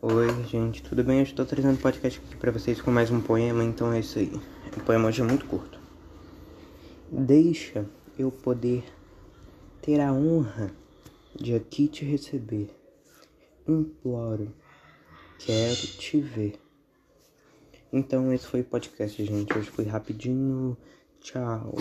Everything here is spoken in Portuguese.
Oi, gente, tudo bem? Eu estou trazendo podcast aqui para vocês com mais um poema, então é isso aí. O poema hoje é muito curto. Deixa eu poder ter a honra de aqui te receber. Imploro, quero te ver. Então esse foi o podcast, gente. Hoje foi rapidinho. Tchau.